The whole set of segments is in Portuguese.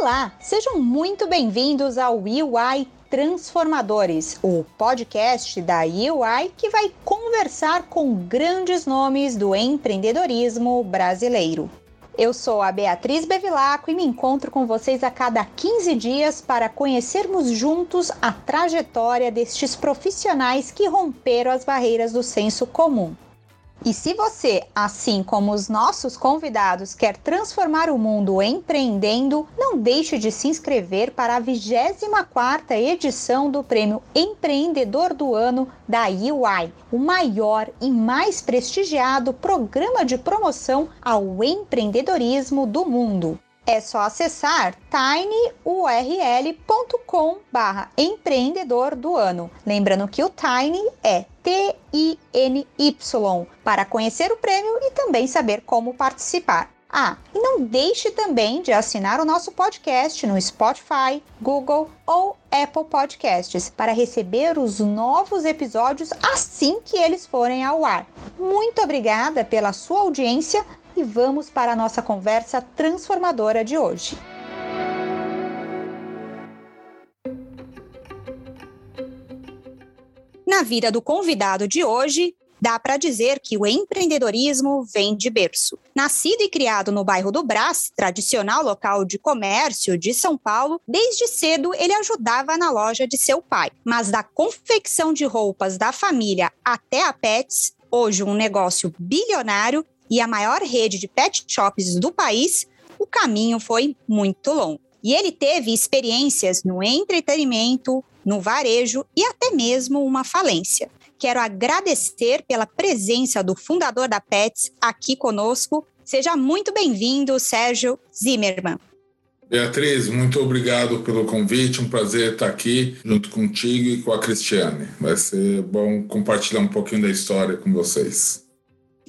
Olá, sejam muito bem-vindos ao UI Transformadores, o podcast da UI que vai conversar com grandes nomes do empreendedorismo brasileiro. Eu sou a Beatriz Bevilacqua e me encontro com vocês a cada 15 dias para conhecermos juntos a trajetória destes profissionais que romperam as barreiras do senso comum. E se você, assim como os nossos convidados, quer transformar o mundo empreendendo, não deixe de se inscrever para a 24ª edição do Prêmio Empreendedor do Ano da UI, o maior e mais prestigiado programa de promoção ao empreendedorismo do mundo. É só acessar tinyurl.com barra empreendedor do ano. Lembrando que o Tiny é T-I-N-Y para conhecer o prêmio e também saber como participar. Ah, e não deixe também de assinar o nosso podcast no Spotify, Google ou Apple Podcasts para receber os novos episódios assim que eles forem ao ar. Muito obrigada pela sua audiência e vamos para a nossa conversa transformadora de hoje. Na vida do convidado de hoje, dá para dizer que o empreendedorismo vem de berço. Nascido e criado no bairro do Brás, tradicional local de comércio de São Paulo, desde cedo ele ajudava na loja de seu pai. Mas da confecção de roupas da família até a Pets, hoje um negócio bilionário, e a maior rede de pet shops do país, o caminho foi muito longo. E ele teve experiências no entretenimento, no varejo e até mesmo uma falência. Quero agradecer pela presença do fundador da Pets aqui conosco. Seja muito bem-vindo, Sérgio Zimmermann. Beatriz, muito obrigado pelo convite. Um prazer estar aqui junto contigo e com a Cristiane. Vai ser bom compartilhar um pouquinho da história com vocês.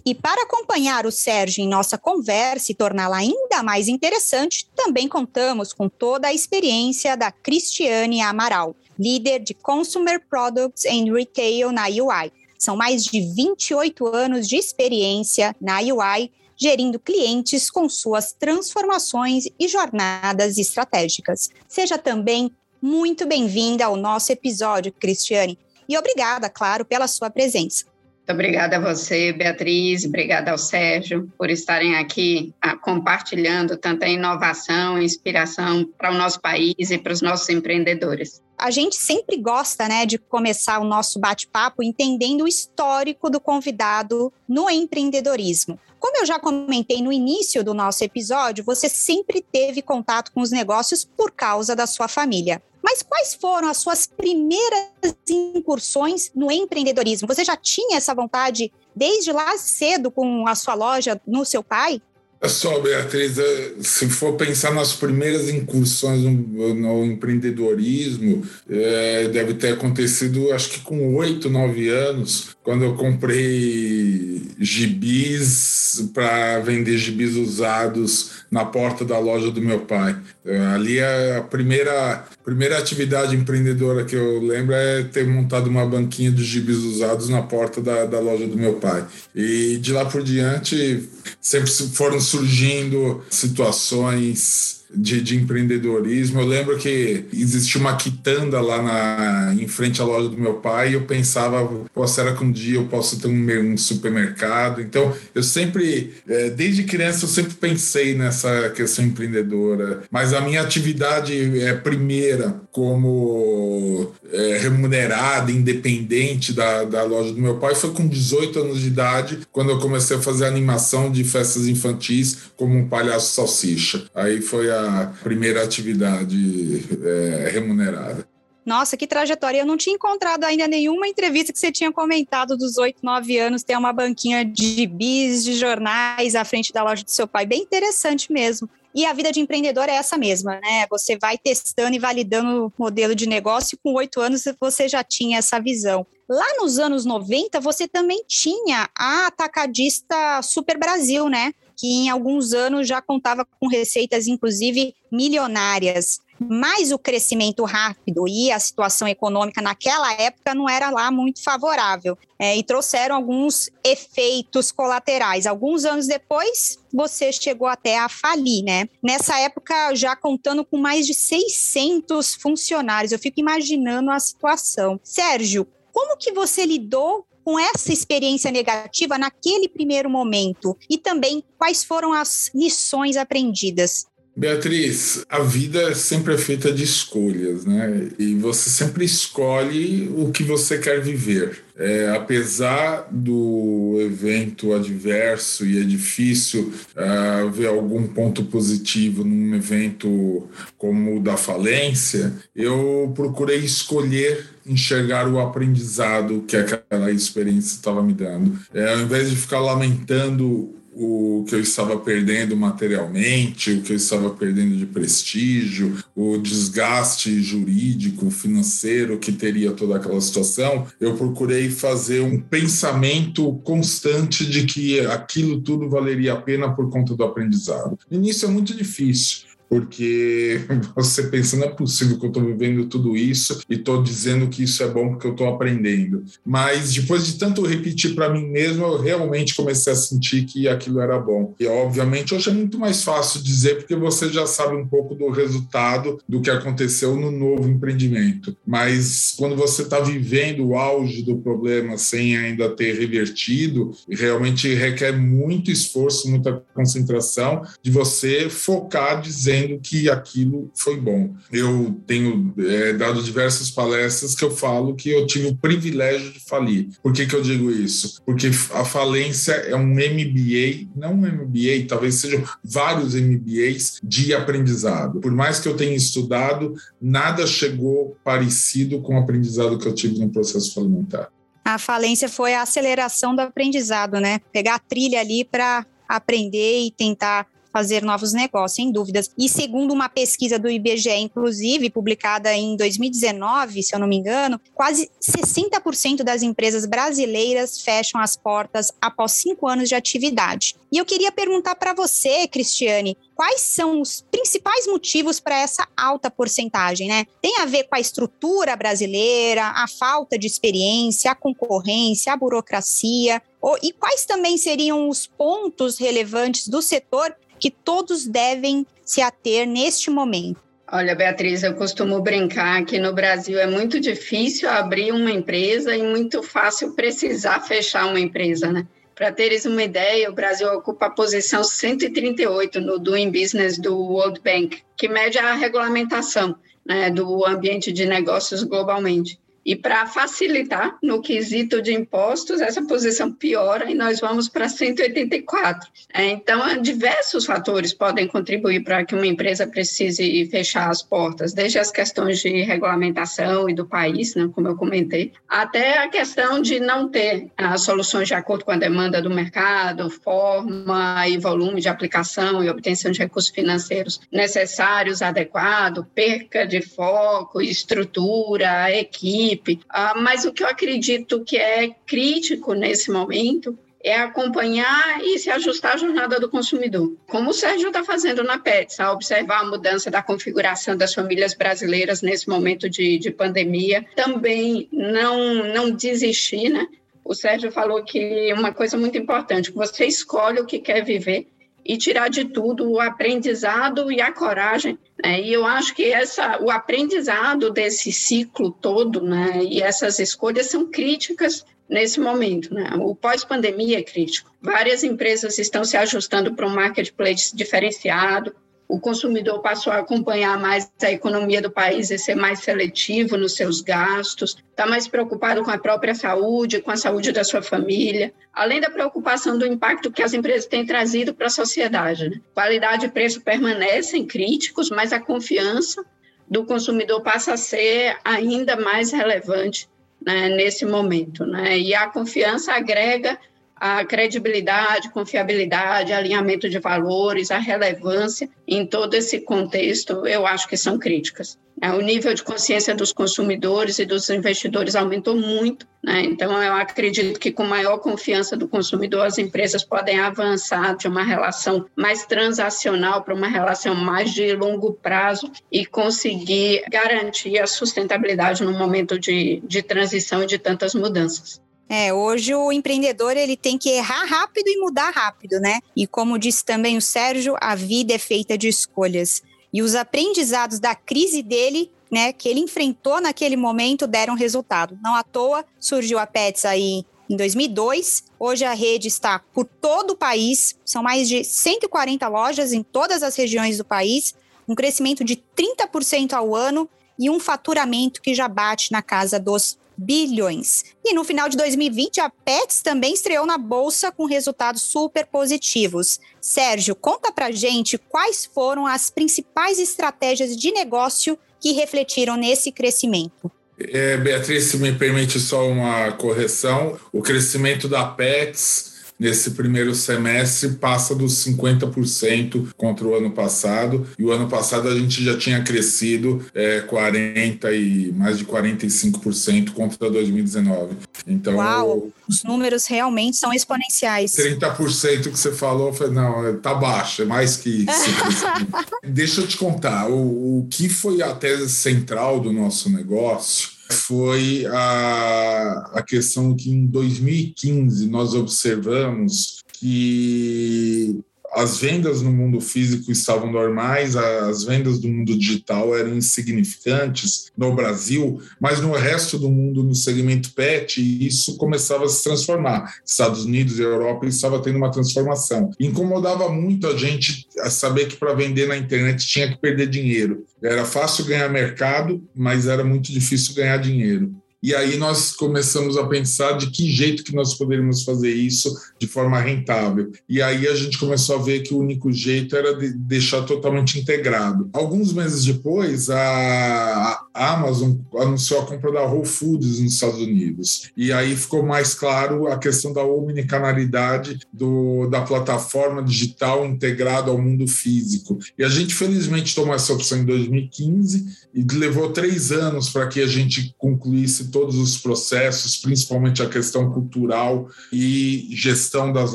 E para acompanhar o Sérgio em nossa conversa e torná-la ainda mais interessante, também contamos com toda a experiência da Cristiane Amaral, líder de Consumer Products and Retail na UI. São mais de 28 anos de experiência na UI, gerindo clientes com suas transformações e jornadas estratégicas. Seja também muito bem-vinda ao nosso episódio, Cristiane, e obrigada, claro, pela sua presença. Muito obrigada a você, Beatriz, obrigada ao Sérgio por estarem aqui ah, compartilhando tanta inovação e inspiração para o nosso país e para os nossos empreendedores. A gente sempre gosta, né, de começar o nosso bate-papo entendendo o histórico do convidado no empreendedorismo. Como eu já comentei no início do nosso episódio, você sempre teve contato com os negócios por causa da sua família. Mas quais foram as suas primeiras incursões no empreendedorismo? Você já tinha essa vontade desde lá cedo com a sua loja no seu pai? É só, Beatriz, é, se for pensar nas primeiras incursões no, empreendedorismo, é, deve ter acontecido, acho que com oito, nove anos, quando eu comprei gibis para vender gibis usados na porta da loja do meu pai. É, ali é a primeira, primeira atividade empreendedora que eu lembro é ter montado uma banquinha de gibis usados na porta da, da loja do meu pai. E de lá por diante sempre foram surgindo situações de, de, empreendedorismo. Eu lembro que existia uma quitanda lá na, em frente à loja do meu pai e eu pensava, pô, será que um dia eu posso ter um, um supermercado? Então, eu sempre, é, desde criança, eu sempre pensei nessa questão empreendedora. Mas a minha atividade é primeira como é, remunerada, independente da, da loja do meu pai, foi com 18 anos de idade, quando eu comecei a fazer animação de festas infantis como um palhaço salsicha. Aí foi a primeira atividade é, remunerada. Nossa, que trajetória. Eu não tinha encontrado ainda nenhuma entrevista que você tinha comentado dos oito, nove anos, ter uma banquinha de bis, de jornais à frente da loja do seu pai. Bem interessante mesmo. E a vida de empreendedor é essa mesma, né? Você vai testando e validando o modelo de negócio, e com oito anos você já tinha essa visão. Lá nos anos 90, você também tinha a atacadista Super Brasil, né? Que em alguns anos já contava com receitas, inclusive milionárias. mas o crescimento rápido e a situação econômica naquela época não era lá muito favorável é, e trouxeram alguns efeitos colaterais. Alguns anos depois, você chegou até a falir, né? Nessa época, já contando com mais de 600 funcionários, eu fico imaginando a situação. Sérgio, como que você lidou com essa experiência negativa naquele primeiro momento? E também quais foram as lições aprendidas? Beatriz, a vida sempre é feita de escolhas, né? E você sempre escolhe o que você quer viver. É, apesar do evento adverso e é difícil uh, ver algum ponto positivo num evento como o da falência, eu procurei escolher enxergar o aprendizado que aquela experiência estava me dando. É, ao invés de ficar lamentando o que eu estava perdendo materialmente, o que eu estava perdendo de prestígio, o desgaste jurídico, financeiro que teria toda aquela situação, eu procurei fazer um pensamento constante de que aquilo tudo valeria a pena por conta do aprendizado. No início é muito difícil, porque você pensa, não é possível que eu estou vivendo tudo isso e estou dizendo que isso é bom porque eu estou aprendendo. Mas depois de tanto repetir para mim mesmo, eu realmente comecei a sentir que aquilo era bom. E obviamente hoje é muito mais fácil dizer porque você já sabe um pouco do resultado do que aconteceu no novo empreendimento. Mas quando você está vivendo o auge do problema sem ainda ter revertido, realmente requer muito esforço, muita concentração de você focar dizendo dizendo que aquilo foi bom. Eu tenho é, dado diversas palestras que eu falo que eu tive o privilégio de falir. Por que, que eu digo isso? Porque a falência é um MBA, não um MBA, talvez sejam vários MBAs de aprendizado. Por mais que eu tenha estudado, nada chegou parecido com o aprendizado que eu tive no processo falimentar. A falência foi a aceleração do aprendizado, né? Pegar a trilha ali para aprender e tentar fazer novos negócios, sem dúvidas. E segundo uma pesquisa do IBGE, inclusive, publicada em 2019, se eu não me engano, quase 60% das empresas brasileiras fecham as portas após cinco anos de atividade. E eu queria perguntar para você, Cristiane, quais são os principais motivos para essa alta porcentagem, né? Tem a ver com a estrutura brasileira, a falta de experiência, a concorrência, a burocracia, e quais também seriam os pontos relevantes do setor que todos devem se ater neste momento? Olha, Beatriz, eu costumo brincar que no Brasil é muito difícil abrir uma empresa e muito fácil precisar fechar uma empresa, né? Para teres uma ideia, o Brasil ocupa a posição 138 no Doing Business do World Bank, que mede a regulamentação né, do ambiente de negócios globalmente. E para facilitar no quesito de impostos, essa posição piora e nós vamos para 184. É, então, diversos fatores podem contribuir para que uma empresa precise fechar as portas, desde as questões de regulamentação e do país, né, como eu comentei, até a questão de não ter as soluções de acordo com a demanda do mercado, forma e volume de aplicação e obtenção de recursos financeiros necessários, adequado, perca de foco, estrutura, equipe equipe. Ah, mas o que eu acredito que é crítico nesse momento é acompanhar e se ajustar à jornada do consumidor. Como o Sérgio está fazendo na PETS, a observar a mudança da configuração das famílias brasileiras nesse momento de, de pandemia. Também não, não desistir, né? O Sérgio falou que uma coisa muito importante, você escolhe o que quer viver e tirar de tudo o aprendizado e a coragem. Né? E eu acho que essa, o aprendizado desse ciclo todo né, e essas escolhas são críticas nesse momento. Né? O pós-pandemia é crítico. Várias empresas estão se ajustando para um marketplace diferenciado, o consumidor passou a acompanhar mais a economia do país e ser mais seletivo nos seus gastos, está mais preocupado com a própria saúde, com a saúde da sua família, além da preocupação do impacto que as empresas têm trazido para a sociedade. Né? Qualidade e preço permanecem críticos, mas a confiança do consumidor passa a ser ainda mais relevante né, nesse momento. Né? E a confiança agrega a credibilidade, confiabilidade, alinhamento de valores, a relevância em todo esse contexto, eu acho que são críticas. É, o nível de consciência dos consumidores e dos investidores aumentou muito, né? então eu acredito que com maior confiança do consumidor, as empresas podem avançar de uma relação mais transacional para uma relação mais de longo prazo e conseguir garantir a sustentabilidade no momento de, de transição e de tantas mudanças. É, hoje o empreendedor ele tem que errar rápido e mudar rápido, né? E como disse também o Sérgio, a vida é feita de escolhas. E os aprendizados da crise dele, né, que ele enfrentou naquele momento, deram resultado. Não à toa surgiu a Pets aí em 2002. Hoje a rede está por todo o país, são mais de 140 lojas em todas as regiões do país, um crescimento de 30% ao ano e um faturamento que já bate na casa dos bilhões. E no final de 2020, a Pets também estreou na bolsa com resultados super positivos. Sérgio, conta pra gente quais foram as principais estratégias de negócio que refletiram nesse crescimento. É, Beatriz, se me permite só uma correção, o crescimento da Pets nesse primeiro semestre passa dos 50% contra o ano passado. E o ano passado a gente já tinha crescido é, 40 e mais de 45% contra 2019. Então, Uau, os números realmente são exponenciais. 30% que você falou, foi não, tá baixo, é mais que isso. Deixa eu te contar, o, o que foi a tese central do nosso negócio foi a, a questão que em 2015 nós observamos que as vendas no mundo físico estavam normais, as vendas do mundo digital eram insignificantes no Brasil, mas no resto do mundo, no segmento pet, isso começava a se transformar. Estados Unidos e Europa estava tendo uma transformação. Incomodava muito a gente saber que para vender na internet tinha que perder dinheiro. Era fácil ganhar mercado, mas era muito difícil ganhar dinheiro. E aí nós começamos a pensar de que jeito que nós poderíamos fazer isso de forma rentável. E aí a gente começou a ver que o único jeito era de deixar totalmente integrado. Alguns meses depois, a Amazon anunciou a compra da Whole Foods nos Estados Unidos. E aí ficou mais claro a questão da omnicanalidade do, da plataforma digital integrada ao mundo físico. E a gente, felizmente, tomou essa opção em 2015 e levou três anos para que a gente concluísse todos os processos, principalmente a questão cultural e gestão das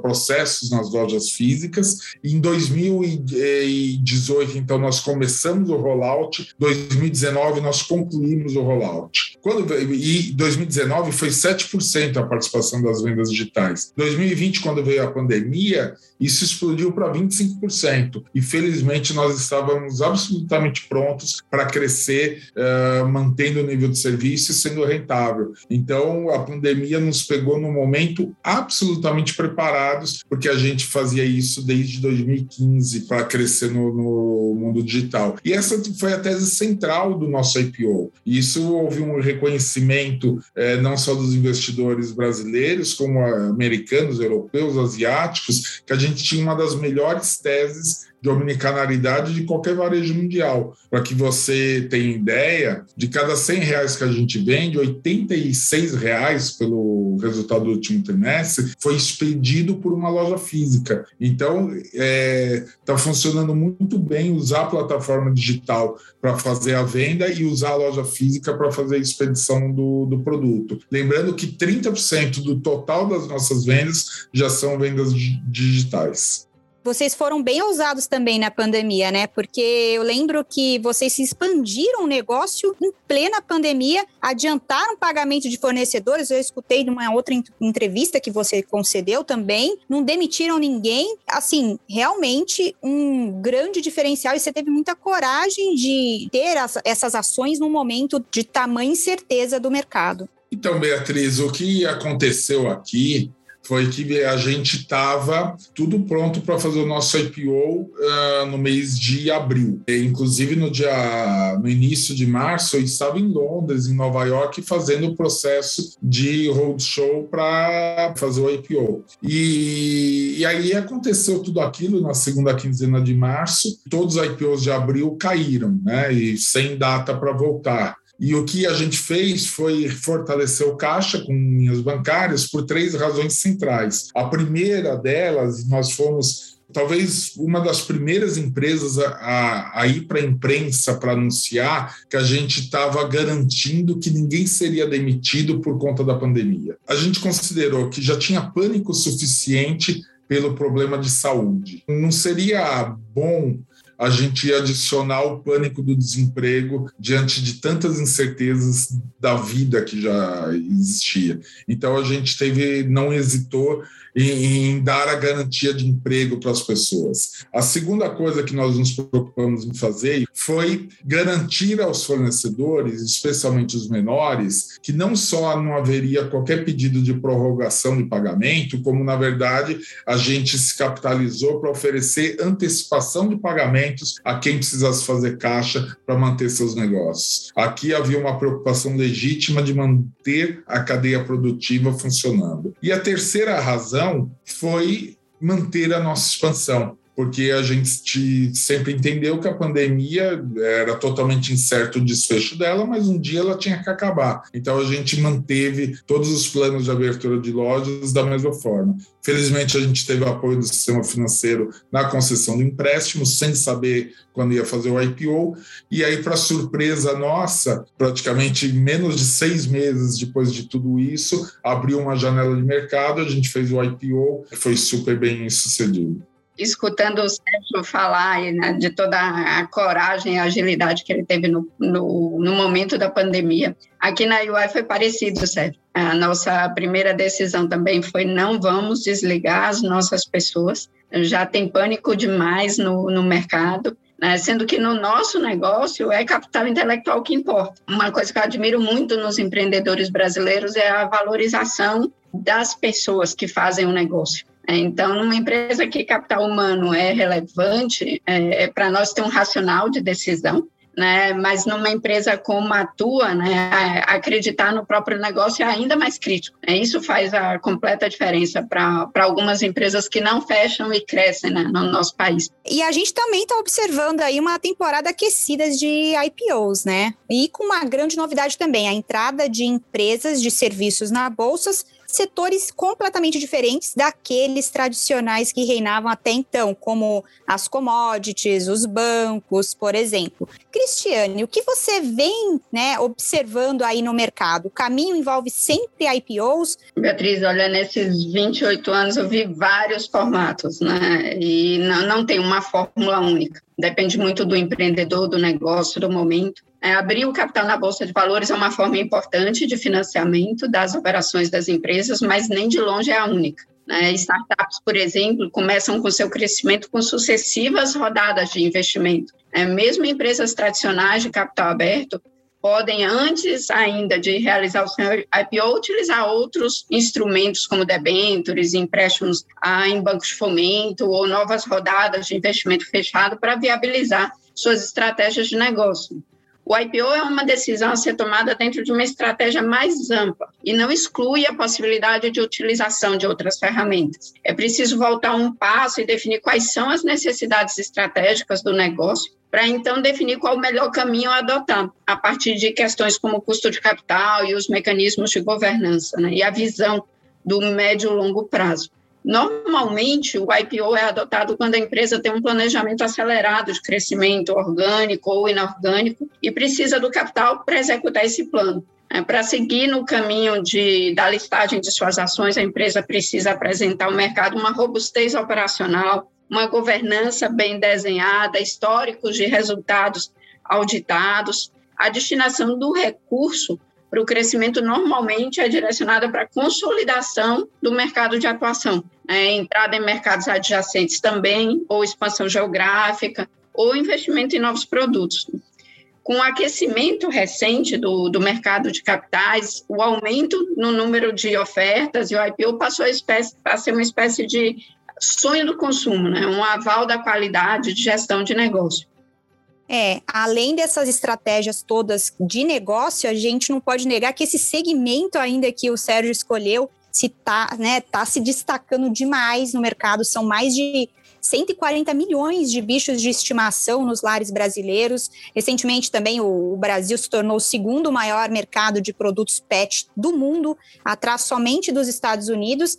processos nas lojas físicas. Em 2018, então, nós começamos o rollout. 2019 nós concluímos o rollout. Quando e 2019 foi 7% a participação das vendas digitais. 2020, quando veio a pandemia, isso explodiu para 25%. E felizmente nós estávamos absolutamente prontos para crescer, uh, mantendo o nível de serviço e sendo sendo rentável. Então, a pandemia nos pegou no momento absolutamente preparados, porque a gente fazia isso desde 2015 para crescer no, no, mundo digital. E essa foi a tese central do nosso IPO. Isso houve um reconhecimento é, não só dos investidores brasileiros, como americanos, europeus, asiáticos, que a gente tinha uma das melhores teses de omnicanalidade de qualquer varejo mundial. Para que você tenha ideia, de cada 100 reais que a gente vende, 86 reais pelo resultado do último trimestre foi expedido por uma loja física. Então, está é, tá funcionando muito bem usar a plataforma digital para fazer a venda e usar a loja física para fazer a expedição do, do produto. Lembrando que 30% do total das nossas vendas já são vendas digitais. Vocês foram bem ousados também na pandemia, né? Porque eu lembro que vocês se expandiram o negócio em plena pandemia, adiantaram pagamento de fornecedores. Eu escutei numa outra entrevista que você concedeu também. Não demitiram ninguém. Assim, realmente um grande diferencial. E você teve muita coragem de ter essas ações num momento de tamanha incerteza do mercado. Então, Beatriz, o que aconteceu aqui foi que a gente estava tudo pronto para fazer o nosso IPO uh, ah, no mês de abril. E, inclusive no dia no início de março eu estava em Londres, em Nova York, fazendo o processo de roadshow para fazer o IPO. E, e aí aconteceu tudo aquilo na segunda quinzena de março. Todos os IPOs de abril caíram, né? E sem data para voltar. E o que a gente fez foi fortalecer o caixa com linhas bancárias por três razões centrais. A primeira delas, nós fomos talvez uma das primeiras empresas a, a, a ir para a imprensa para anunciar que a gente estava garantindo que ninguém seria demitido por conta da pandemia. A gente considerou que já tinha pânico suficiente pelo problema de saúde. Não seria bom a gente adicionar o pânico do desemprego diante de tantas incertezas da vida que já existia. Então a gente teve, não hesitou em, em dar a garantia de emprego para as pessoas. A segunda coisa que nós nos preocupamos em fazer foi garantir aos fornecedores, especialmente os menores, que não só não haveria qualquer pedido de prorrogação de pagamento, como na verdade a gente se capitalizou para oferecer antecipação de pagamentos a quem precisasse fazer caixa para manter seus negócios. Aqui havia uma preocupação legítima de manter a cadeia produtiva funcionando. E a terceira razão decisão foi manter a nossa expansão porque a gente sempre entendeu que a pandemia era totalmente incerto o desfecho dela, mas um dia ela tinha que acabar. Então a gente manteve todos os planos de abertura de lojas da mesma forma. Felizmente a gente teve o apoio do sistema financeiro na concessão do empréstimo, sem saber quando ia fazer o IPO. E aí, para surpresa nossa, praticamente menos de seis meses depois de tudo isso, abriu uma janela de mercado, a gente fez o IPO, foi super bem sucedido escutando o Sérgio falar né, de toda a coragem e agilidade que ele teve no, no, no, momento da pandemia. Aqui na UI foi parecido, Sérgio. A nossa primeira decisão também foi não vamos desligar as nossas pessoas. Já tem pânico demais no, no mercado. Né, sendo que no nosso negócio é capital intelectual que importa. Uma coisa que eu admiro muito nos empreendedores brasileiros é a valorização das pessoas que fazem o negócio. É, então, numa empresa que capital humano é relevante, é, é para nós ter um racional de decisão, né? Mas numa empresa como a tua, né, acreditar no próprio negócio é ainda mais crítico. Né? Isso faz a completa diferença para algumas empresas que não fecham e crescem né, no nosso país. E a gente também está observando aí uma temporada aquecida de IPOs, né? E com uma grande novidade também, a entrada de empresas de serviços na bolsas setores completamente diferentes daqueles tradicionais que reinavam até então, como as commodities, os bancos, por exemplo. Cristiane, o que você vem né, observando aí no mercado? O caminho envolve sempre IPOs? Beatriz, olha, nesses 28 anos eu vi vários formatos, né? E não, não tem uma fórmula única. Depende muito do empreendedor, do negócio, do momento. É, abrir o capital na Bolsa de Valores é uma forma importante de financiamento das operações das empresas, mas nem de longe é a única. Né? Startups, por exemplo, começam com seu crescimento com sucessivas rodadas de investimento. É, mesmo empresas tradicionais de capital aberto podem, antes ainda de realizar o seu IPO, utilizar outros instrumentos como debêntures, empréstimos ah, em bancos de fomento ou novas rodadas de investimento fechado para viabilizar suas estratégias de negócio. O IPO é uma decisão a ser tomada dentro de uma estratégia mais ampla e não exclui a possibilidade de utilização de outras ferramentas. É preciso voltar um passo e definir quais são as necessidades estratégicas do negócio para então definir qual o melhor caminho a adotar, a partir de questões como o custo de capital e os mecanismos de governança, né, e a visão do médio e longo prazo. Normalmente, o IPO é adotado quando a empresa tem um planejamento acelerado de crescimento orgânico ou inorgânico e precisa do capital para executar esse plano. É, para seguir no caminho de, da listagem de suas ações, a empresa precisa apresentar ao mercado uma robustez operacional, uma governança bem desenhada, históricos de resultados auditados, a destinação do recurso para o crescimento normalmente é direcionada para a consolidação do mercado de atuação, né? entrada em mercados adjacentes também, ou expansão geográfica, ou investimento em novos produtos. Com o aquecimento recente do, do mercado de capitais, o aumento no número de ofertas e o IPO passou a, espécie, a ser uma espécie de sonho do consumo, né? um aval da qualidade de gestão de negócio. É, além dessas estratégias todas de negócio, a gente não pode negar que esse segmento ainda que o Sérgio escolheu se está né, tá se destacando demais no mercado. São mais de 140 milhões de bichos de estimação nos lares brasileiros. Recentemente também o, o, Brasil se tornou o segundo maior mercado de produtos pet do mundo, atrás somente dos Estados Unidos.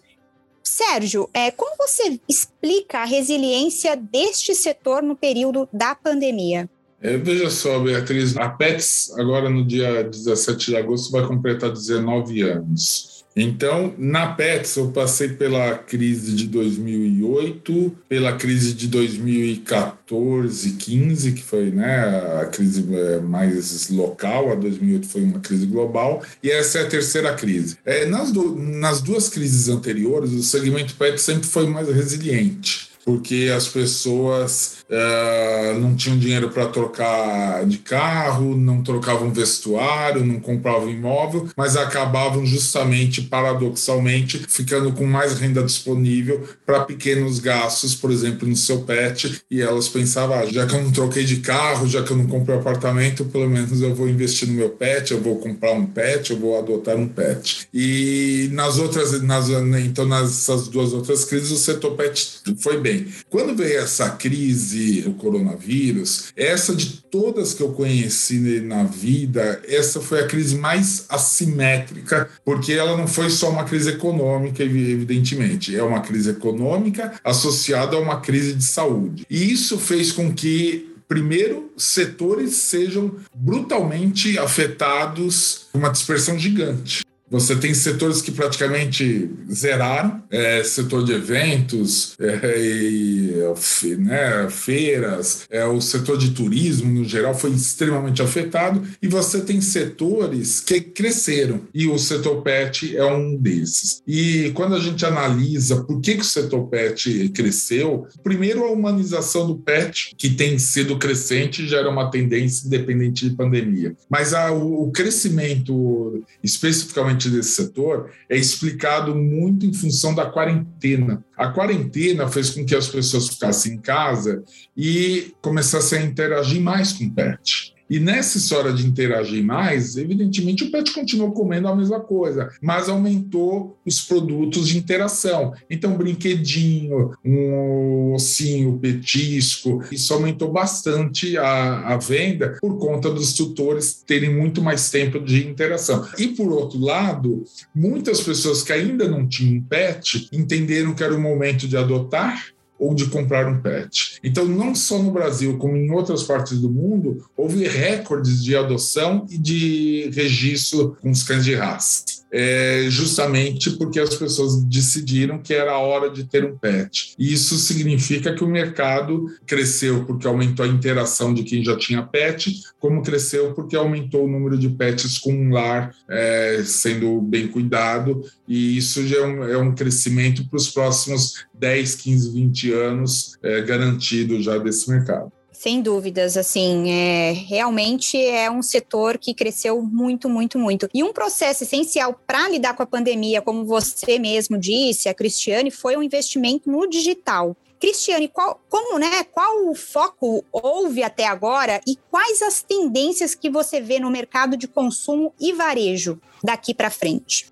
Sérgio, é, como você explica a resiliência deste setor no período da pandemia? É, veja só, Beatriz, a Pets, agora no dia 17 de agosto, vai completar 19 anos. Então, na Pets, eu passei pela crise de 2008, pela crise de 2014, 15, que foi né, a crise é, mais local, a 2008 foi uma crise global, e essa é a terceira crise. É, nas, do, nas duas crises anteriores, o segmento Pets sempre foi mais resiliente porque as pessoas uh, não tinham dinheiro para trocar de carro, não trocavam vestuário, não compravam imóvel, mas acabavam justamente, paradoxalmente, ficando com mais renda disponível para pequenos gastos, por exemplo, no seu pet. E elas pensavam: ah, já que eu não troquei de carro, já que eu não comprei apartamento, pelo menos eu vou investir no meu pet, eu vou comprar um pet, eu vou adotar um pet. E nas outras, nas, então nessas duas outras crises, o setor pet foi bem. Quando veio essa crise o coronavírus, essa de todas que eu conheci na vida, essa foi a crise mais assimétrica, porque ela não foi só uma crise econômica, evidentemente, é uma crise econômica associada a uma crise de saúde. E isso fez com que primeiro, setores sejam brutalmente afetados por uma dispersão gigante. Você tem setores que praticamente zeraram, é, setor de eventos, é, e, né, feiras, é, o setor de turismo no geral foi extremamente afetado, e você tem setores que cresceram, e o setor pet é um desses. E quando a gente analisa por que, que o setor pet cresceu, primeiro a humanização do pet, que tem sido crescente, já uma tendência independente de pandemia. Mas a, o crescimento, especificamente parte desse setor é explicado muito em função da quarentena. A quarentena fez com que as pessoas ficassem em casa e começassem a interagir mais com o pet. E nessa história de interagir mais, evidentemente o pet continuou comendo a mesma coisa, mas aumentou os produtos de interação. Então, brinquedinho, um ossinho, petisco, isso aumentou bastante a, a venda por conta dos tutores terem muito mais tempo de interação. E por outro lado, muitas pessoas que ainda não tinham pet entenderam que era o momento de adotar ou de comprar um pet. Então, não só no Brasil, como em outras partes do mundo, houve recordes de adoção e de registro com os cães de raça é, justamente porque as pessoas decidiram que era a hora de ter um pet. E isso significa que o mercado cresceu porque aumentou a interação de quem já tinha pet, como cresceu porque aumentou o número de pets com um lar é, sendo bem cuidado, e isso já é um, é um crescimento para os próximos 10, 15, 20 anos é, garantido já desse mercado. Sem dúvidas, assim, é, realmente é um setor que cresceu muito, muito, muito. E um processo essencial para lidar com a pandemia, como você mesmo disse, a Cristiane, foi um investimento no digital. Cristiane, qual, como, né, qual o foco houve até agora e quais as tendências que você vê no mercado de consumo e varejo daqui para frente?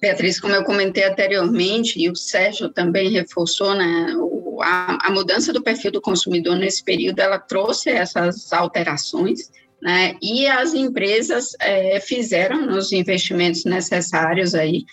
Beatriz, como eu comentei anteriormente, e o Sérgio também reforçou, né, o, a, a, mudança do perfil do consumidor nesse período, ela trouxe essas alterações, né, e as empresas é, fizeram os investimentos necessários aí,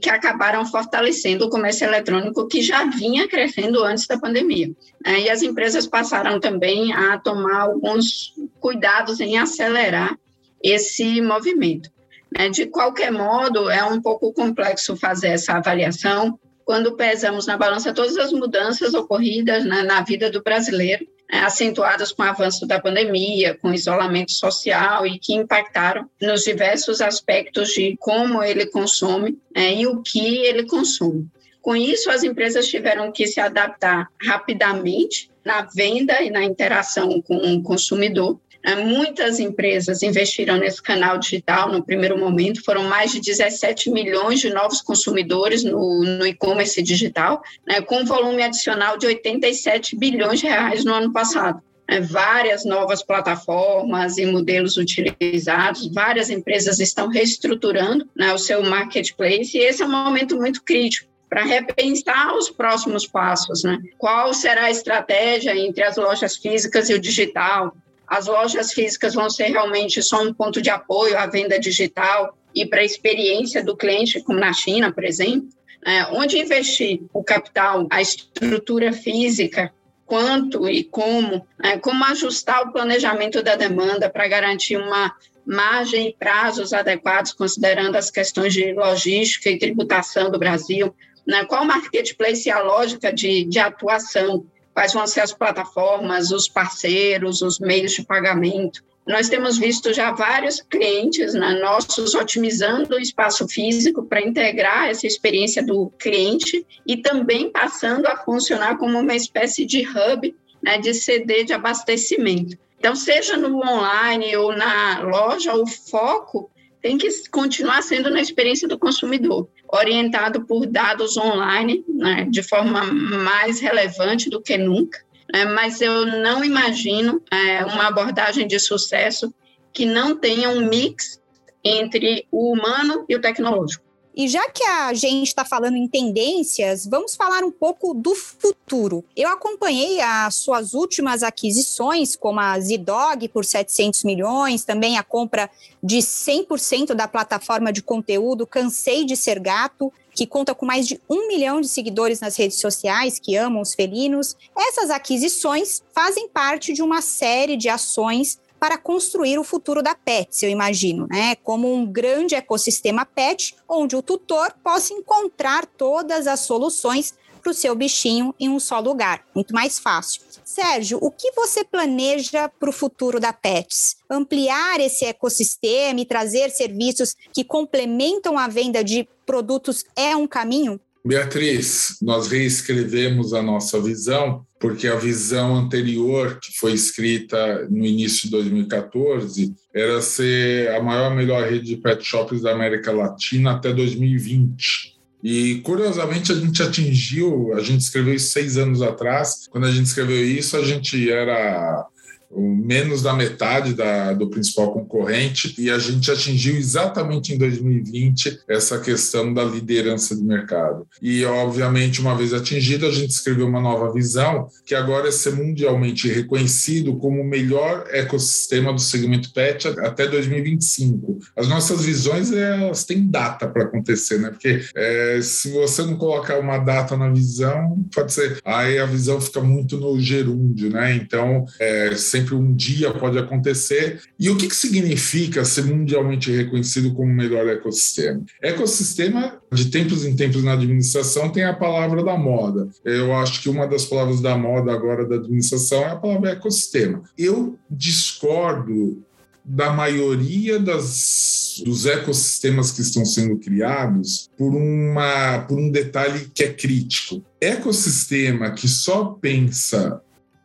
que acabaram fortalecendo o comércio eletrônico que já vinha crescendo antes da pandemia. Né, e as empresas passaram também a tomar alguns cuidados em acelerar esse movimento. Né? De qualquer modo, é um pouco complexo fazer essa avaliação quando pesamos na balança todas as mudanças ocorridas né, na vida do brasileiro, né, acentuadas com o avanço da pandemia, com o isolamento social e que impactaram nos diversos aspectos de como ele consome né, e o que ele consome. Com isso, as empresas tiveram que se adaptar rapidamente na venda e na interação com o consumidor, né, muitas empresas investiram nesse canal digital no primeiro momento, foram mais de 17 milhões de novos consumidores no, no e-commerce digital, né, com um volume adicional de 87 bilhões de reais no ano passado. né, várias novas plataformas e modelos utilizados, várias empresas estão reestruturando né, o seu marketplace, e esse é um momento muito crítico para repensar os próximos passos, né? Qual será a estratégia entre as lojas físicas e o digital? As lojas físicas vão ser realmente só um ponto de apoio à venda digital e para a experiência do cliente, como na China, por exemplo? É, onde investir o capital, a estrutura física, quanto e como, é, como ajustar o planejamento da demanda para garantir uma margem e prazos adequados, considerando as questões de logística e tributação do Brasil, né? qual marketplace e a lógica de, de atuação, quais vão ser as plataformas, os parceiros, os meios de pagamento. Nós temos visto já vários clientes né, nossos otimizando o espaço físico para integrar essa experiência do cliente e também passando a funcionar como uma espécie de hub né, de CD de abastecimento. Então, seja no online ou na loja, o foco tem que continuar sendo na experiência do consumidor, orientado por dados online, né, de forma mais relevante do que nunca, né, mas eu não imagino é, uma abordagem de sucesso que não tenha um mix entre o humano e o tecnológico. E já que a gente está falando em tendências, vamos falar um pouco do futuro. Eu acompanhei as suas últimas aquisições, como a Zidog por 700 milhões, também a compra de 100% da plataforma de conteúdo Cansei de Ser Gato, que conta com mais de um milhão de seguidores nas redes sociais que amam os felinos. Essas aquisições fazem parte de uma série de ações para construir o futuro da Pets, eu imagino, né? Como um grande ecossistema pet, onde o tutor possa encontrar todas as soluções para o seu bichinho em um só lugar, muito mais fácil. Sérgio, o que você planeja para o futuro da Pets? Ampliar esse ecossistema e trazer serviços que complementam a venda de produtos é um caminho? Beatriz, nós reescrevemos a nossa visão, porque a visão anterior, que foi escrita no início de 2014, era ser a maior, melhor rede de pet shops da América Latina até 2020. E, curiosamente, a gente atingiu, a gente escreveu isso seis anos atrás. Quando a gente escreveu isso, a gente era menos da metade da, do principal concorrente, e a gente atingiu exatamente em 2020 essa questão da liderança de mercado. E, obviamente, uma vez atingida, a gente escreveu uma nova visão, que agora é ser mundialmente reconhecido como o melhor ecossistema do segmento pet até 2025. As nossas visões, elas têm data para acontecer, né? Porque é, se você não colocar uma data na visão, pode ser. Aí a visão fica muito no gerúndio, né? Então, é, sem sempre um dia pode acontecer. E o que, que significa ser mundialmente reconhecido como melhor ecossistema? Ecossistema, de tempos em tempos na administração, tem a palavra da moda. Eu acho que uma das palavras da moda agora da administração é a palavra ecossistema. Eu discordo da maioria das, dos ecossistemas que estão sendo criados por, uma, por um detalhe que é crítico. Ecossistema que só pensa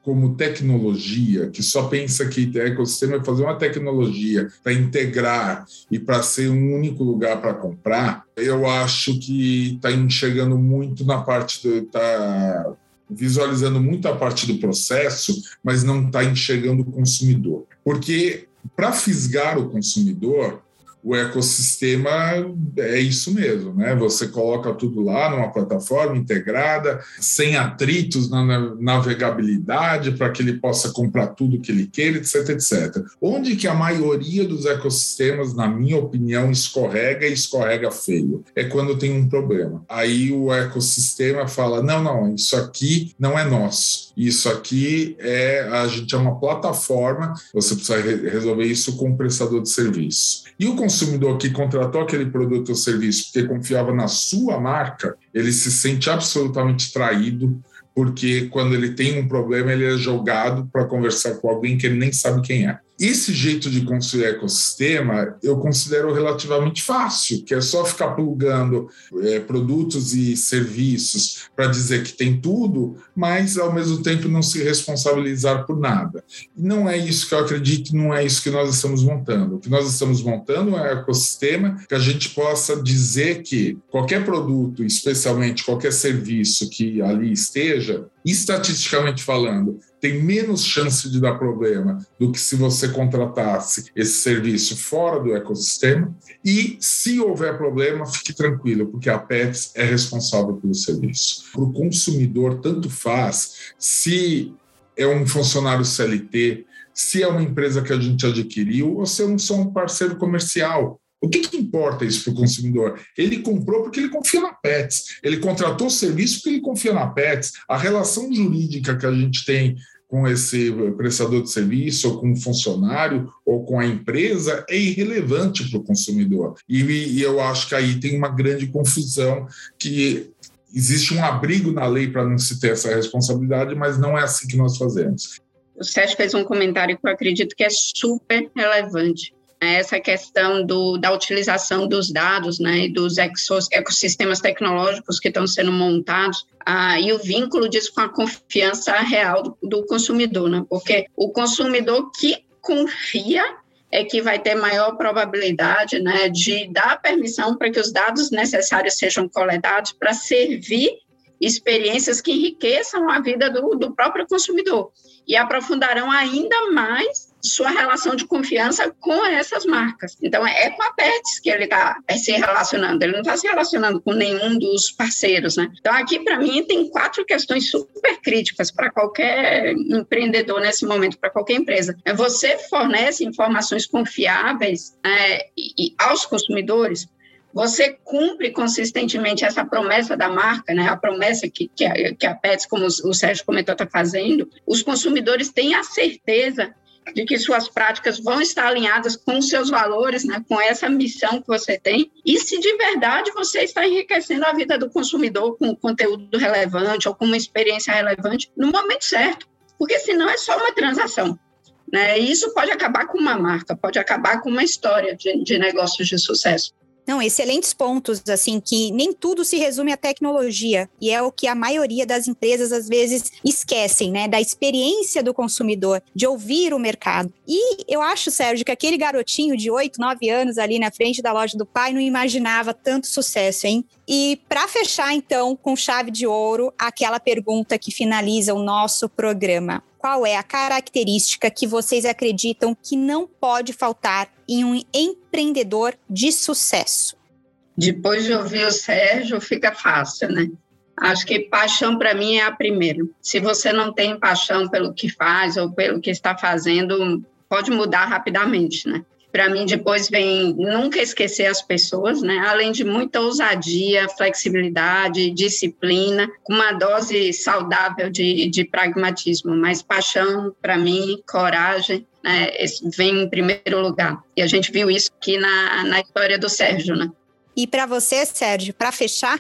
como tecnologia, que só pensa que ecossistema é fazer uma tecnologia para integrar e para ser um único lugar para comprar, eu acho que está enxergando muito na parte do. Tá visualizando muito a parte do processo, mas não está enxergando o consumidor. Porque para fisgar o consumidor, o ecossistema é isso mesmo, né? Você coloca tudo lá numa plataforma integrada, sem atritos na navegabilidade, para que ele possa comprar tudo que ele queira, etc, etc. Onde que a maioria dos ecossistemas, na minha opinião, escorrega e escorrega feio? É quando tem um problema. Aí o ecossistema fala: não, não, isso aqui não é nosso. Isso aqui é a gente é uma plataforma, você precisa resolver isso com o prestador de serviço. E o consumidor que contratou aquele produto ou serviço porque confiava na sua marca, ele se sente absolutamente traído, porque quando ele tem um problema, ele é jogado para conversar com alguém que ele nem sabe quem é. Esse jeito de construir ecossistema eu considero relativamente fácil, que é só ficar plugando é, produtos e serviços para dizer que tem tudo, mas ao mesmo tempo não se responsabilizar por nada. E não é isso que eu acredito, não é isso que nós estamos montando. O que nós estamos montando é um ecossistema que a gente possa dizer que qualquer produto, especialmente qualquer serviço que ali esteja, estatisticamente falando, tem menos chance de dar problema do que se você contratasse esse serviço fora do ecossistema. E se houver problema, fique tranquilo, porque a PETS é responsável pelo serviço. Para o consumidor, tanto faz se é um funcionário CLT, se é uma empresa que a gente adquiriu ou se é um, só um parceiro comercial. O que, que importa isso para o consumidor? Ele comprou porque ele confia na Pets, ele contratou o serviço porque ele confia na Pets. A relação jurídica que a gente tem com esse prestador de serviço, ou com o funcionário, ou com a empresa, é irrelevante para o consumidor. E, e eu acho que aí tem uma grande confusão que existe um abrigo na lei para não se ter essa responsabilidade, mas não é assim que nós fazemos. O Sérgio fez um comentário que eu acredito que é super relevante essa questão do, da utilização dos dados né, e dos ecossistemas tecnológicos que estão sendo montados ah, e o vínculo disso com a confiança real do, do consumidor, né? porque o consumidor que confia é que vai ter maior probabilidade né, de dar permissão para que os dados necessários sejam coletados para servir experiências que enriqueçam a vida do, do próprio consumidor e aprofundarão ainda mais sua relação de confiança com essas marcas. Então, é com a Pets que ele está se relacionando, ele não está se relacionando com nenhum dos parceiros, né? Então, aqui, para mim, tem quatro questões super críticas para qualquer empreendedor nesse momento, para qualquer empresa. É, você fornece informações confiáveis é, e aos consumidores, você cumpre consistentemente essa promessa da marca, né? a promessa que, que, a, que a Pets, como o Sérgio comentou, está fazendo, os consumidores têm a certeza de que suas práticas vão estar alinhadas com os seus valores, né, com essa missão que você tem, e se de verdade você está enriquecendo a vida do consumidor com conteúdo relevante ou com uma experiência relevante no momento certo, porque senão é só uma transação. Né? E isso pode acabar com uma marca, pode acabar com uma história de, de negócios de sucesso. Não, excelentes pontos, assim, que nem tudo se resume à tecnologia, e é o que a maioria das empresas às vezes esquecem, né, da experiência do consumidor, de ouvir o mercado. E eu acho, Sérgio, que aquele garotinho de 8, 9 anos ali na frente da loja do pai não imaginava tanto sucesso, hein? E para fechar, então, com chave de ouro, aquela pergunta que finaliza o nosso programa qual é a característica que vocês acreditam que não pode faltar em um empreendedor de sucesso? Depois de ouvir o Sérgio, fica fácil, né? Acho que paixão para mim é a primeira. Se você não tem paixão pelo que faz ou pelo que está fazendo, pode mudar rapidamente, né? Para mim, depois vem nunca esquecer as pessoas, né? Além de muita ousadia, flexibilidade, disciplina, uma dose saudável de, de pragmatismo. Mas paixão, para mim, coragem, né? vem em primeiro lugar. E a gente viu isso aqui na, na história do Sérgio, né? E para você, Sérgio, para fechar,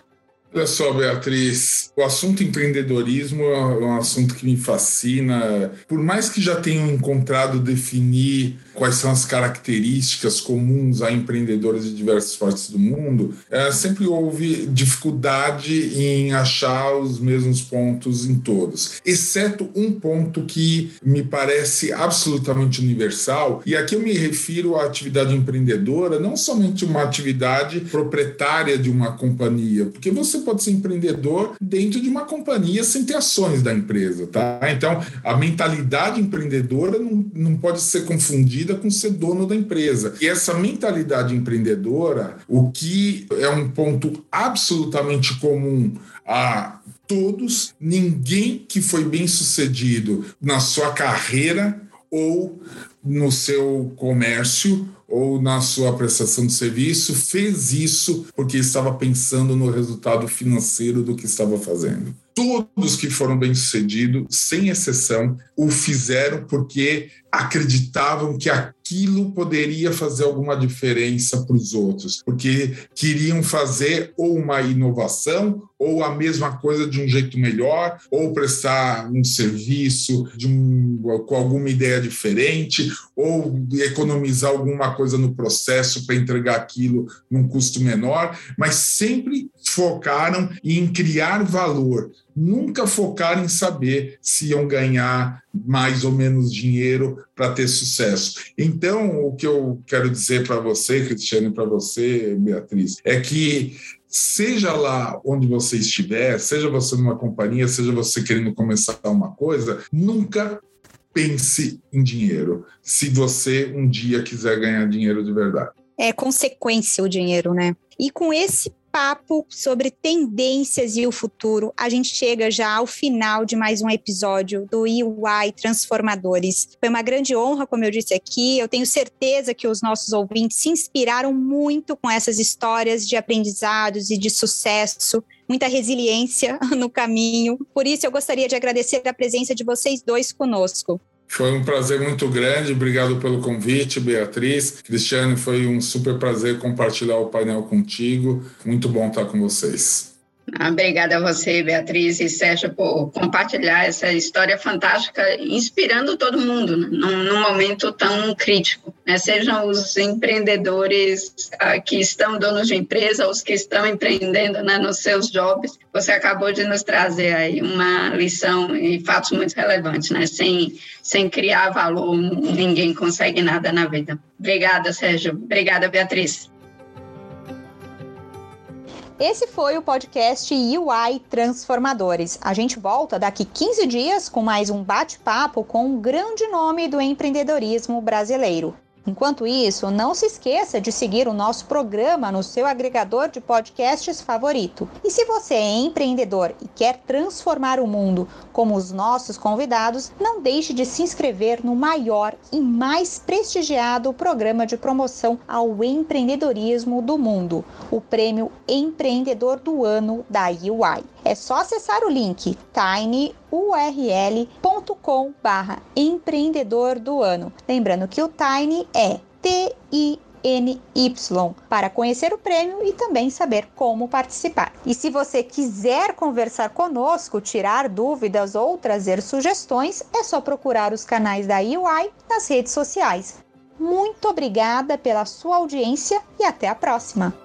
Olha só, Beatriz, o assunto empreendedorismo é um assunto que me fascina. Por mais que já tenham encontrado definir quais são as características comuns a empreendedores de diversas partes do mundo, é, sempre houve dificuldade em achar os mesmos pontos em todos, exceto um ponto que me parece absolutamente universal, e aqui eu me refiro à atividade empreendedora, não somente uma atividade proprietária de uma companhia, porque você pode ser empreendedor dentro de uma companhia sem ter ações da empresa, tá? Então, a mentalidade empreendedora não, não pode ser confundida com ser dono da empresa. E essa mentalidade empreendedora, o que é um ponto absolutamente comum a todos, ninguém que foi bem sucedido na sua carreira ou no seu comércio ou na sua prestação de serviço fez isso porque estava pensando no resultado financeiro do que estava fazendo. Todos que foram bem-sucedidos, sem exceção, o fizeram porque acreditavam que aquilo poderia fazer alguma diferença para os outros, porque queriam fazer ou uma inovação ou a mesma coisa de um jeito melhor, ou prestar um serviço um, com alguma ideia diferente, ou economizar alguma coisa no processo para entregar aquilo num custo menor, mas sempre focaram em criar valor, nunca focaram em saber se iam ganhar mais ou menos dinheiro para ter sucesso. Então, o que eu quero dizer para você, Cristiane, para você, Beatriz, é que seja lá onde você estiver, seja você numa companhia, seja você querendo começar uma coisa, nunca pense em dinheiro. Se você um dia quiser ganhar dinheiro de verdade. É consequência o dinheiro, né? E com esse papo sobre tendências e o futuro, a gente chega já ao final de mais um episódio do UI Transformadores. Foi uma grande honra, como eu disse aqui. Eu tenho certeza que os nossos ouvintes se inspiraram muito com essas histórias de aprendizados e de sucesso muita resiliência no caminho. Por isso, eu gostaria de agradecer a presença de vocês dois conosco. Foi um prazer muito grande, obrigado pelo convite, Beatriz. Cristiane, foi um super prazer compartilhar o painel contigo. Muito bom estar com vocês. Obrigada a você, Beatriz e Sérgio, por compartilhar essa história fantástica, inspirando todo mundo né? num, num, momento tão crítico. Né? Sejam os empreendedores uh, que estão donos de empresa, os que estão empreendendo né, nos seus jobs. Você acabou de nos trazer aí uma lição e fatos muito relevantes. Né? Sem, sem criar valor, ninguém consegue nada na vida. Obrigada, Sérgio. Obrigada, Beatriz. Esse foi o podcast UI Transformadores. A gente volta daqui 15 dias com mais um bate-papo com um grande nome do empreendedorismo brasileiro. Enquanto isso, não se esqueça de seguir o nosso programa no seu agregador de podcasts favorito. E se você é empreendedor e quer transformar o mundo como os nossos convidados, não deixe de se inscrever no maior e mais prestigiado programa de promoção ao empreendedorismo do mundo, o Prêmio Empreendedor do Ano da UI. É só acessar o link tinyurl.com barra empreendedor do ano. Lembrando que o Tiny é T-I NY para conhecer o prêmio e também saber como participar. E se você quiser conversar conosco, tirar dúvidas ou trazer sugestões, é só procurar os canais da UI nas redes sociais. Muito obrigada pela sua audiência e até a próxima!